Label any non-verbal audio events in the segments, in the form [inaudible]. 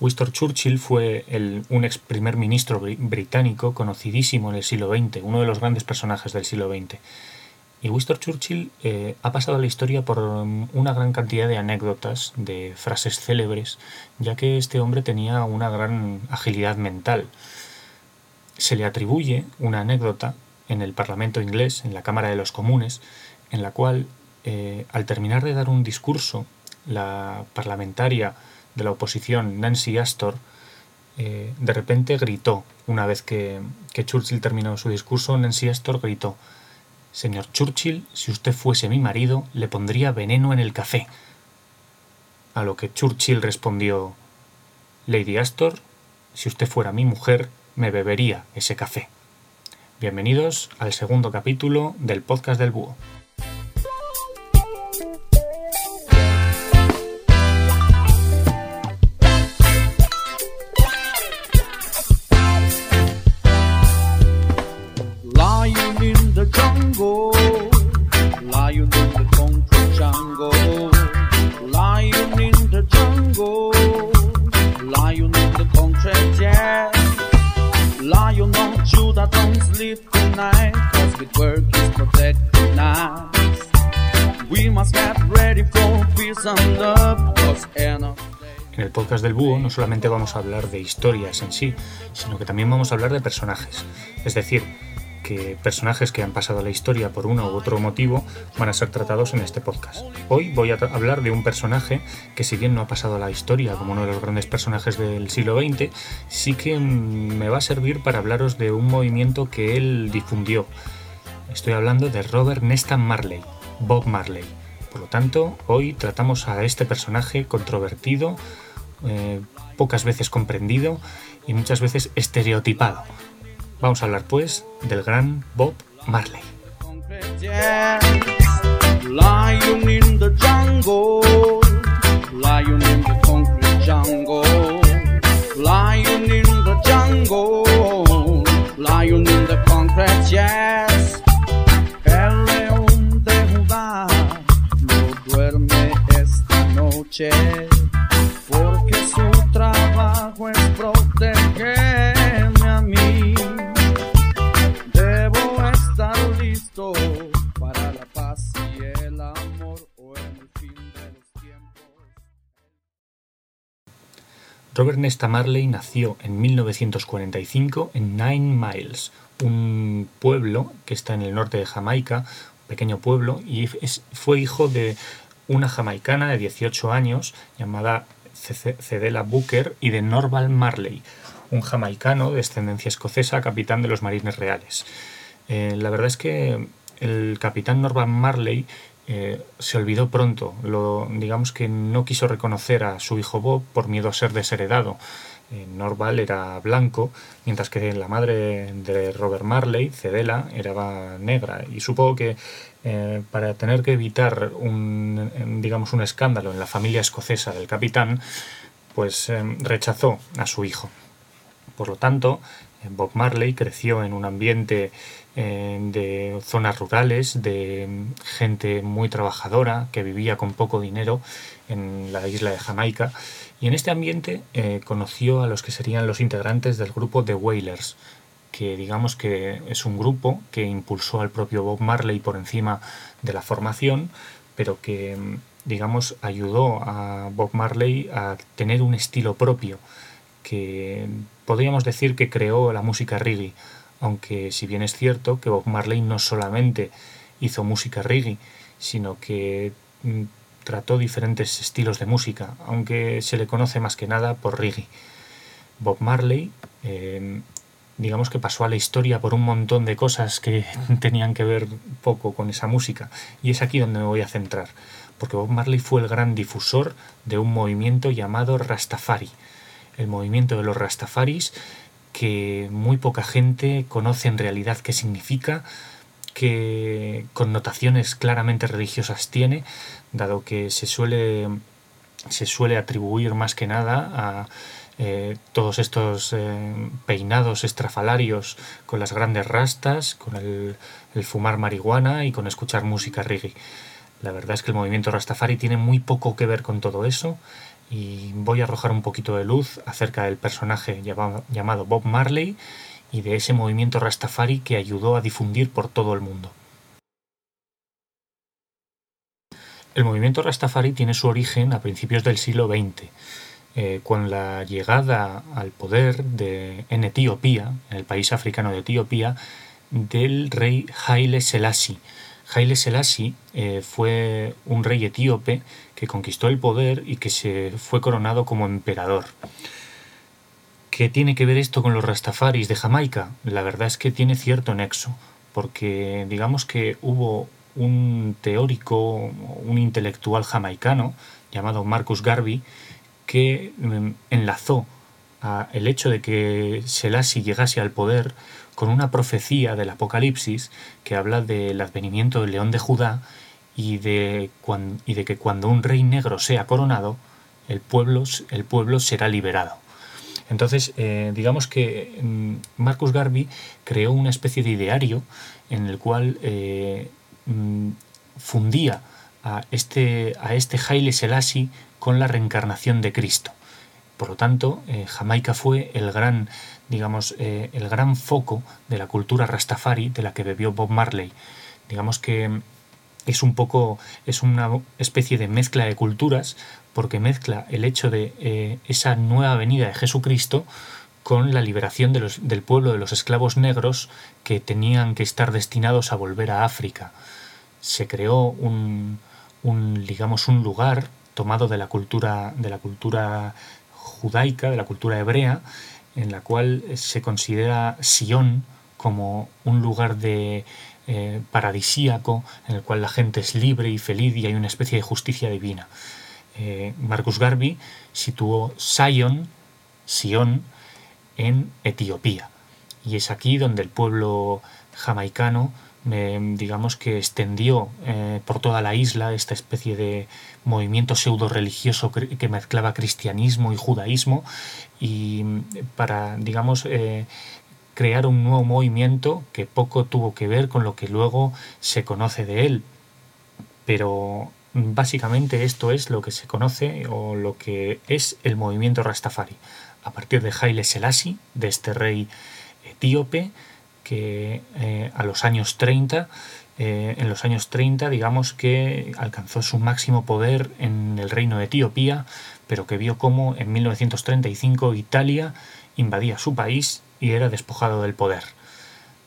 Winston Churchill fue un ex primer ministro británico conocidísimo en el siglo XX, uno de los grandes personajes del siglo XX. Y Winston Churchill eh, ha pasado a la historia por una gran cantidad de anécdotas, de frases célebres, ya que este hombre tenía una gran agilidad mental. Se le atribuye una anécdota en el Parlamento inglés, en la Cámara de los Comunes, en la cual, eh, al terminar de dar un discurso, la parlamentaria de la oposición, Nancy Astor, eh, de repente gritó, una vez que, que Churchill terminó su discurso, Nancy Astor gritó, Señor Churchill, si usted fuese mi marido, le pondría veneno en el café. A lo que Churchill respondió, Lady Astor, si usted fuera mi mujer, me bebería ese café. Bienvenidos al segundo capítulo del podcast del búho. Del búho no solamente vamos a hablar de historias en sí, sino que también vamos a hablar de personajes. Es decir, que personajes que han pasado a la historia por uno u otro motivo van a ser tratados en este podcast. Hoy voy a hablar de un personaje que si bien no ha pasado a la historia como uno de los grandes personajes del siglo XX, sí que me va a servir para hablaros de un movimiento que él difundió. Estoy hablando de Robert Nesta Marley, Bob Marley. Por lo tanto, hoy tratamos a este personaje controvertido, eh, pocas veces comprendido y muchas veces estereotipado. Vamos a hablar pues del gran Bob Marley. Robert Nesta Marley nació en 1945 en Nine Miles, un pueblo que está en el norte de Jamaica, un pequeño pueblo, y fue hijo de una jamaicana de 18 años llamada Cedela Booker y de Norval Marley, un jamaicano de descendencia escocesa, capitán de los Marines Reales. Eh, la verdad es que el capitán Norval Marley eh, se olvidó pronto, lo, digamos que no quiso reconocer a su hijo Bob por miedo a ser desheredado. Eh, Norval era blanco, mientras que la madre de Robert Marley, Cedela, era negra. Y supongo que eh, para tener que evitar un, digamos, un escándalo en la familia escocesa del capitán, pues rechazó a su hijo. Por lo tanto, Bob Marley creció en un ambiente de zonas rurales, de gente muy trabajadora que vivía con poco dinero en la isla de Jamaica y en este ambiente eh, conoció a los que serían los integrantes del grupo The Wailers, que digamos que es un grupo que impulsó al propio Bob Marley por encima de la formación, pero que digamos ayudó a Bob Marley a tener un estilo propio, que podríamos decir que creó la música reggae, aunque si bien es cierto que Bob Marley no solamente hizo música reggae, sino que mm, trató diferentes estilos de música, aunque se le conoce más que nada por reggae. Bob Marley, em, digamos que pasó a la historia por un montón de cosas que [laughs] tenían que ver poco con esa música, y es aquí donde me voy a centrar, porque Bob Marley fue el gran difusor de un movimiento llamado Rastafari, el movimiento de los Rastafaris que muy poca gente conoce en realidad qué significa, qué connotaciones claramente religiosas tiene, dado que se suele, se suele atribuir más que nada a eh, todos estos eh, peinados estrafalarios con las grandes rastas, con el, el, fumar marihuana y con escuchar música reggae. La verdad es que el movimiento Rastafari tiene muy poco que ver con todo eso y voy a arrojar un poquito de luz acerca del personaje llamado Bob Marley y de ese movimiento Rastafari que ayudó a difundir por todo el mundo. El movimiento Rastafari tiene su origen a principios del siglo XX, eh, con la llegada al poder de, en Etiopía, en el país africano de Etiopía, del rey Haile Selassie. Haile Selassie eh, fue un rey etíope que conquistó el poder y que se fue coronado como emperador. ¿Qué tiene que ver esto con los rastafaris de Jamaica? La verdad es que tiene cierto nexo, porque digamos que hubo un teórico, un intelectual jamaicano llamado Marcus Garvey, que mm, el hecho de que Selassie llegase al poder con una profecía del Apocalipsis que habla del advenimiento del león de Judá y de, que cuando un rey negro sea coronado, el pueblo, el pueblo será liberado. Entonces, eh, digamos que mm, Marcus Garvey creó una especie de ideario en el cual eh, mm, fundía a este, a este Haile Selassie con la reencarnación de Cristo. Por lo tanto, eh, Jamaica fue el gran, digamos, el gran foco de la cultura rastafari de la que bebió Bob Marley. Digamos que es un poco, es una especie de mezcla de culturas, porque mezcla el hecho de eh, esa nueva venida de Jesucristo con la liberación del pueblo de los esclavos negros que tenían que estar destinados a volver a África. Se creó un, un digamos, un lugar tomado de la cultura, de la cultura judaica, de la cultura hebrea, en la cual se considera Sion como un lugar de eh, paradisíaco en el cual la gente es libre y feliz y hay una especie de justicia divina. Eh, Marcus Garvey situó Sion, Sion en Etiopía y es aquí donde el pueblo jamaicano digamos que extendió eh, por toda la isla esta especie de movimiento pseudo religioso que mezclaba cristianismo y judaísmo y para digamos crear un nuevo movimiento que poco tuvo que ver con lo que luego se conoce de él. Pero básicamente esto es lo que se conoce o lo que es el movimiento Rastafari. A partir de Haile Selassie, de este rey etíope, que eh, a los años 30, eh, en los años 30, digamos que alcanzó su máximo poder en el reino de Etiopía, pero que vio cómo en 1935 Italia invadía su país y era despojado del poder.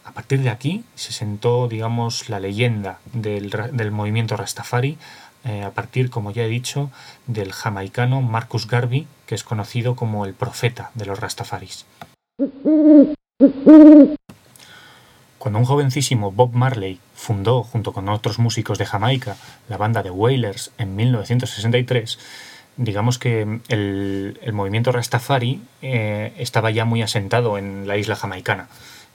A partir de aquí se sentó, digamos, la leyenda del, movimiento Rastafari, eh, a partir, como ya he dicho, del jamaicano Marcus Garvey, que es conocido como el profeta de los Rastafaris. Cuando un jovencísimo Bob Marley fundó, junto con otros músicos de Jamaica, la banda de Wailers en 1963, digamos que el, movimiento Rastafari eh, estaba ya muy asentado en la isla jamaicana.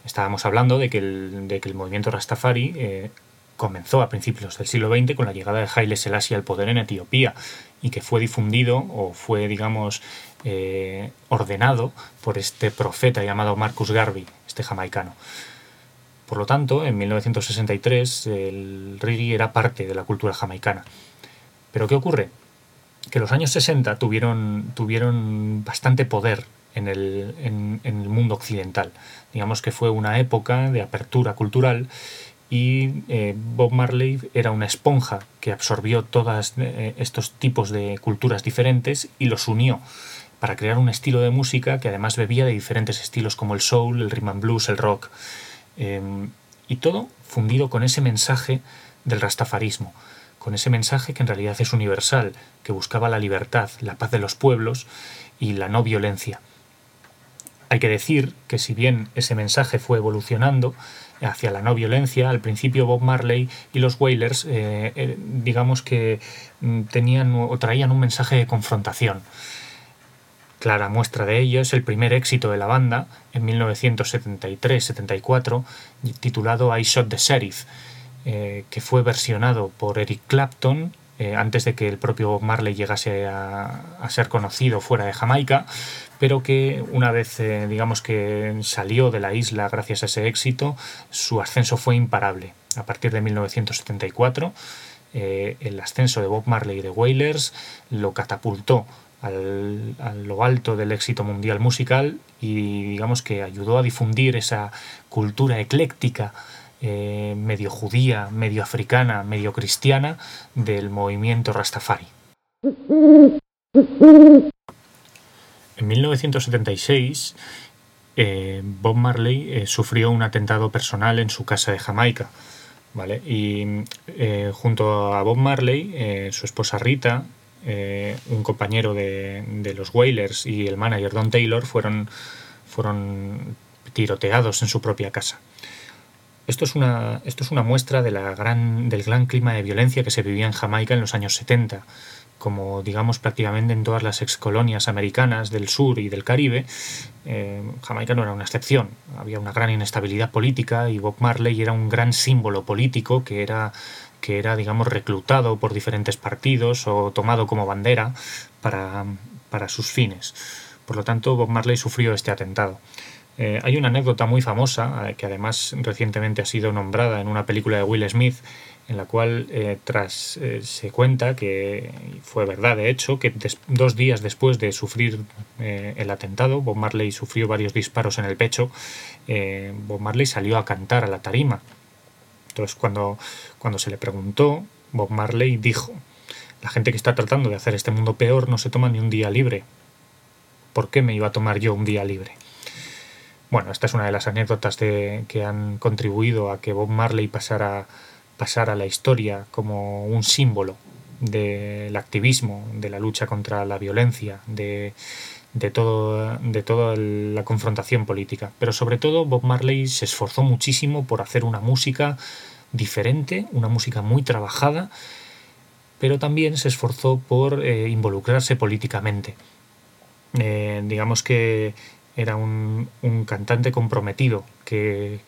Estábamos hablando de que el, de que el movimiento Rastafari eh, comenzó a principios del siglo XX con la llegada de Haile Selassie al poder en Etiopía y que fue difundido o fue, digamos, eh, ordenado por este profeta llamado Marcus Garvey, este jamaicano. Por lo tanto, en 1963 el reggae era parte de la cultura jamaicana. Pero ¿qué ocurre? que los años 60 tuvieron, tuvieron bastante poder en el, en, el, mundo occidental. Digamos que fue una época de apertura cultural y eh, Bob Marley era una esponja que absorbió todos eh, estos tipos de culturas diferentes y los unió para crear un estilo de música que además bebía de diferentes estilos como el soul, el rhythm and blues, el rock. Em, y todo fundido con ese mensaje del rastafarismo con ese mensaje que en realidad es universal, que buscaba la libertad, la paz de los pueblos y la no violencia. Hay que decir que si bien ese mensaje fue evolucionando hacia la no violencia, al principio Bob Marley y los Wailers, eh, eh, digamos que mm, tenían o traían un mensaje de confrontación. Clara muestra de ello es el primer éxito de la banda en 1973-74, titulado I Shot the Sheriff, eh, que fue versionado por Eric Clapton eh, antes de que el propio Marley llegase a, ser conocido fuera de Jamaica, pero que una vez, eh, digamos que salió de la isla gracias a ese éxito, su ascenso fue imparable. A partir de 1974, el ascenso de Bob Marley y de Wailers lo catapultó al, a lo alto del éxito mundial musical y digamos que ayudó a difundir esa cultura ecléctica eh, medio judía, medio africana, medio cristiana del movimiento Rastafari. En 1976, eh, Bob Marley eh, sufrió un atentado personal en su casa de Jamaica. ¿vale? Y junto a Bob Marley, su esposa Rita, un compañero de, los Wailers y el manager Don Taylor fueron, fueron tiroteados en su propia casa. Esto es una, esto es una muestra gran, del gran clima de violencia que se vivía en Jamaica en los años 70. Como digamos prácticamente en todas las excolonias americanas del sur y del Caribe, eh, Jamaica no era una excepción. Había una gran inestabilidad política y Bob Marley era un gran símbolo político que era, que era digamos, reclutado por diferentes partidos o tomado como bandera para, para sus fines. Por lo tanto, Bob Marley sufrió este atentado. Eh, hay una anécdota muy famosa, eh, que además recientemente ha sido nombrada en una película de Will Smith, en la cual eh, tras se cuenta que fue verdad de hecho que dos días después de sufrir el atentado Bob Marley sufrió varios disparos en el pecho Bob Marley salió a cantar a la tarima entonces cuando, cuando se le preguntó Bob Marley dijo la gente que está tratando de hacer este mundo peor no se toma ni un día libre ¿por qué me iba a tomar yo un día libre? Bueno, esta es una de las anécdotas de, que han contribuido a que Bob Marley pasara, pasara la historia como un símbolo del activismo, de la lucha contra la violencia, de, de, todo, de toda la confrontación política. Pero sobre todo Bob Marley se esforzó muchísimo por hacer una música diferente, una música muy trabajada, pero también se esforzó por eh, involucrarse políticamente. Eh, digamos que era un, cantante comprometido, que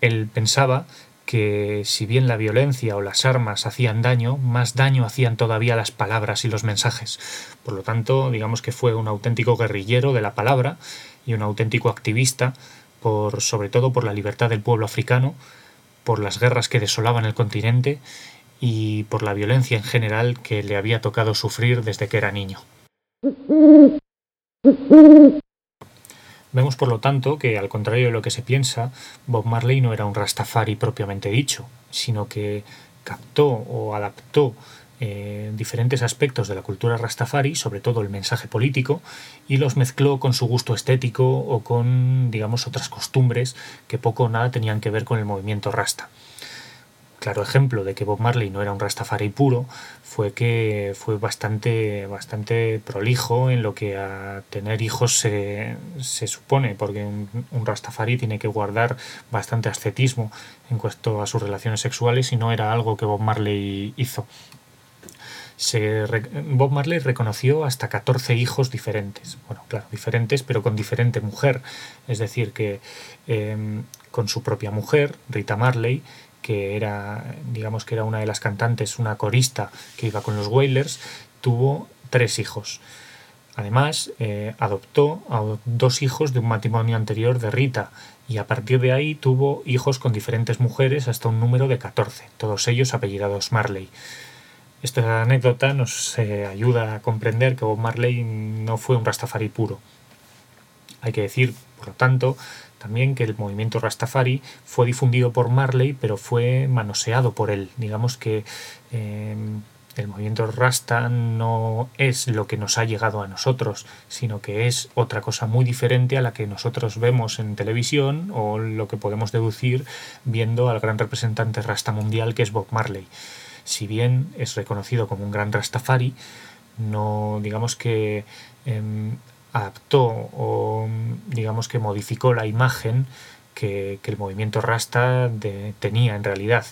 él pensaba que si bien la violencia o las armas hacían daño, más daño hacían todavía las palabras y los mensajes. Por lo tanto, digamos que fue un auténtico guerrillero de la palabra y un auténtico activista por sobre todo por la libertad del pueblo africano, por las guerras que desolaban el continente y por la violencia en general que le había tocado sufrir desde que era niño. Vemos por lo tanto que, al contrario de lo que se piensa, Bob Marley no era un Rastafari propiamente dicho, sino que captó o adaptó eh, diferentes aspectos de la cultura Rastafari, sobre todo el mensaje político, y los mezcló con su gusto estético o con, digamos, otras costumbres que poco o nada tenían que ver con el movimiento Rasta claro ejemplo de que Bob Marley no era un Rastafari puro fue que fue bastante, bastante prolijo en lo que a tener hijos se, supone, porque un, Rastafari tiene que guardar bastante ascetismo en cuanto a sus relaciones sexuales y no era algo que Bob Marley hizo. Se, Bob Marley reconoció hasta 14 hijos diferentes, bueno, claro, diferentes, pero con diferente mujer, es decir, que em, con su propia mujer, Rita Marley, que era, digamos que era una de las cantantes, una corista que iba con los Wailers, tuvo tres hijos. Además, eh, adoptó a dos hijos de un matrimonio anterior de Rita y a partir de ahí tuvo hijos con diferentes mujeres hasta un número de 14, todos ellos apellidados Marley. Esta anécdota nos eh, ayuda a comprender que Bob Marley no fue un Rastafari puro. Hay que decir, por lo tanto, también que el movimiento Rastafari fue difundido por Marley, pero fue manoseado por él. Digamos que em, el movimiento Rasta no es lo que nos ha llegado a nosotros, sino que es otra cosa muy diferente a la que nosotros vemos en televisión o lo que podemos deducir viendo al gran representante Rasta mundial que es Bob Marley. Si bien es reconocido como un gran Rastafari, no digamos que em, adaptó o digamos que modificó la imagen que, el movimiento Rasta tenía en realidad.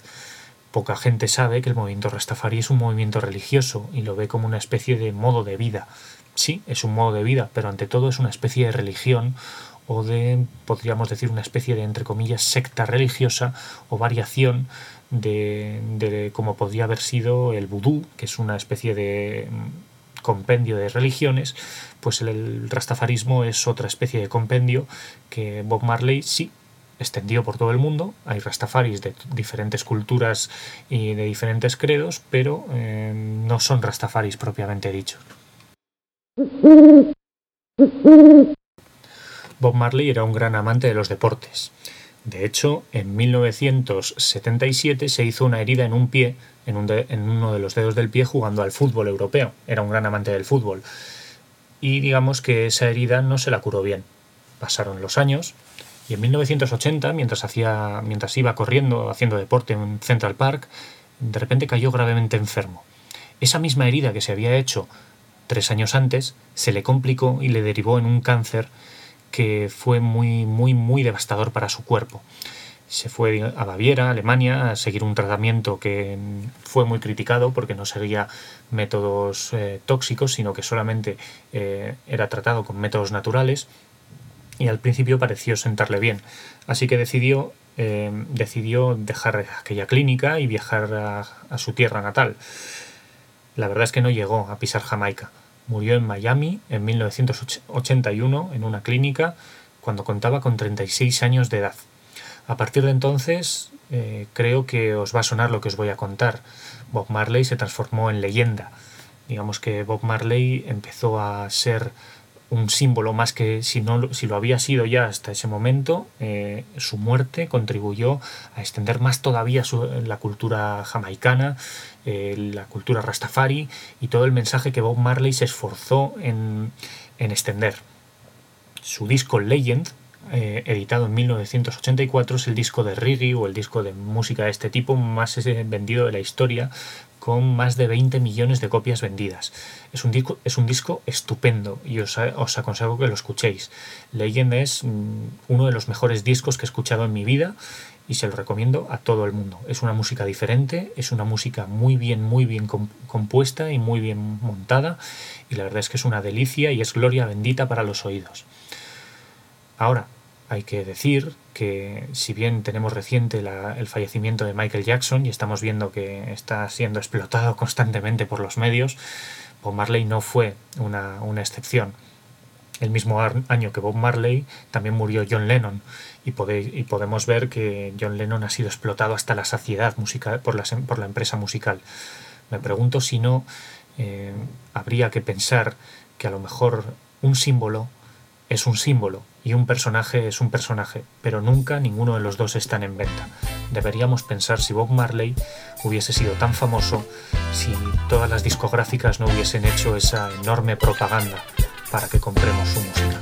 Poca gente sabe que el movimiento Rastafari es un movimiento religioso y lo ve como una especie de modo de vida. Sí, es un modo de vida, pero ante todo es una especie de religión o de, podríamos decir, una especie de, entre comillas, secta religiosa o variación de, de como podría haber sido el vudú, que es una especie de compendio de religiones, pues el, rastafarismo es otra especie de compendio que Bob Marley sí extendió por todo el mundo. Hay rastafaris de diferentes culturas y de diferentes credos, pero eh, no son rastafaris propiamente dichos. Bob Marley era un gran amante de los deportes. De hecho, en 1977 se hizo una herida en un pie, en, uno de los dedos del pie, jugando al fútbol europeo. Era un gran amante del fútbol. Y digamos que esa herida no se la curó bien. Pasaron los años y en 1980, mientras, hacía, mientras iba corriendo, haciendo deporte en Central Park, de repente cayó gravemente enfermo. Esa misma herida que se había hecho tres años antes se le complicó y le derivó en un cáncer que fue muy, muy, muy devastador para su cuerpo. Se fue a Baviera, Alemania, a seguir un tratamiento que fue muy criticado porque no seguía métodos eh, tóxicos, sino que solamente eh, era tratado con métodos naturales y al principio pareció sentarle bien. Así que decidió, eh, decidió dejar aquella clínica y viajar a su tierra natal. La verdad es que no llegó a pisar Jamaica. Murió en Miami en 1981 en una clínica cuando contaba con 36 años de edad. A partir de entonces eh, creo que os va a sonar lo que os voy a contar. Bob Marley se transformó en leyenda. Digamos que Bob Marley empezó a ser un símbolo más que si, no, si lo había sido ya hasta ese momento, eh, su muerte contribuyó a extender más todavía la cultura jamaicana, eh, la cultura rastafari y todo el mensaje que Bob Marley se esforzó en, extender. Su disco Legend, eh, editado en 1984, es el disco de reggae o el disco de música de este tipo más vendido de la historia, con más de 20 millones de copias vendidas. Es un disco, es un disco estupendo y os, aconsejo que lo escuchéis. Legend es mm, uno de los mejores discos que he escuchado en mi vida y se lo recomiendo a todo el mundo. Es una música diferente, es una música muy bien, muy bien compuesta y muy bien montada y la verdad es que es una delicia y es gloria bendita para los oídos. Ahora, hay que decir que si bien tenemos reciente el fallecimiento de Michael Jackson y estamos viendo que está siendo explotado [laughs] constantemente por los medios, Bob Marley no fue una, excepción. El mismo año que Bob Marley también murió John Lennon y, y, podemos ver que John Lennon ha sido explotado hasta la saciedad musical, por, la, por la empresa musical. Me pregunto si no eh, habría que pensar que a lo mejor un símbolo es un símbolo y un personaje es un personaje, pero nunca ninguno de los dos están en venta. Deberíamos pensar si Bob Marley hubiese sido tan famoso si todas las discográficas no hubiesen hecho esa enorme propaganda para que compremos su música.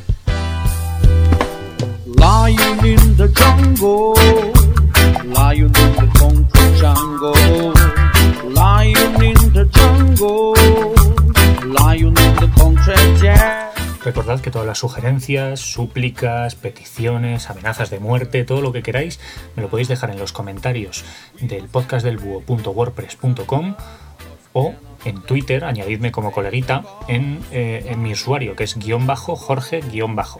Recordad que todas las sugerencias, súplicas, peticiones, amenazas de muerte, todo lo que queráis, me lo podéis dejar en los comentarios del podcastdelbúho.wordpress.com o en Twitter, añadidme como coleguita en, eh, en mi usuario, que es guion bajo Jorge guion bajo.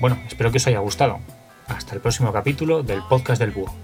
Bueno, espero que os haya gustado. Hasta el próximo capítulo del podcast del búho.